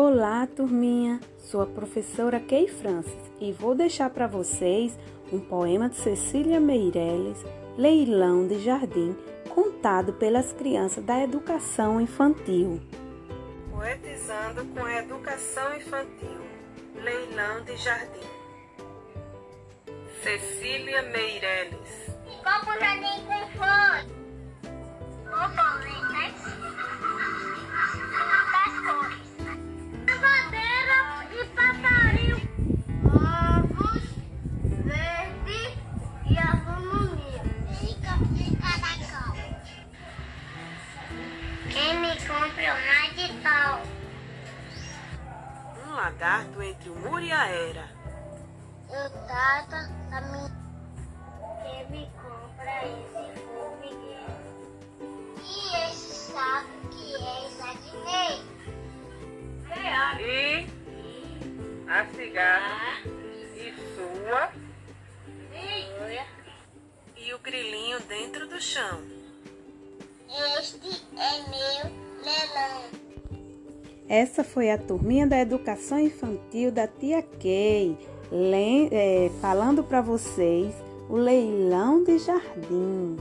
Olá, turminha! Sou a professora Kay Francis e vou deixar para vocês um poema de Cecília Meirelles, Leilão de Jardim, contado pelas crianças da educação infantil. Poetizando com a educação infantil, Leilão de Jardim. Cecília Meirelles. Como jardim com flores. E ninho. Fica, fica da cal. Quem me compra uma de tal. Um lagarto entre o muro e a era. Eu trata da minha. Quem me compra esse formigueiro? E esse saco que é jardineiro? E a cigarra e sua dentro do chão. Este é meu melão. Essa foi a turminha da educação infantil da tia Kay, é, falando para vocês o leilão de jardim.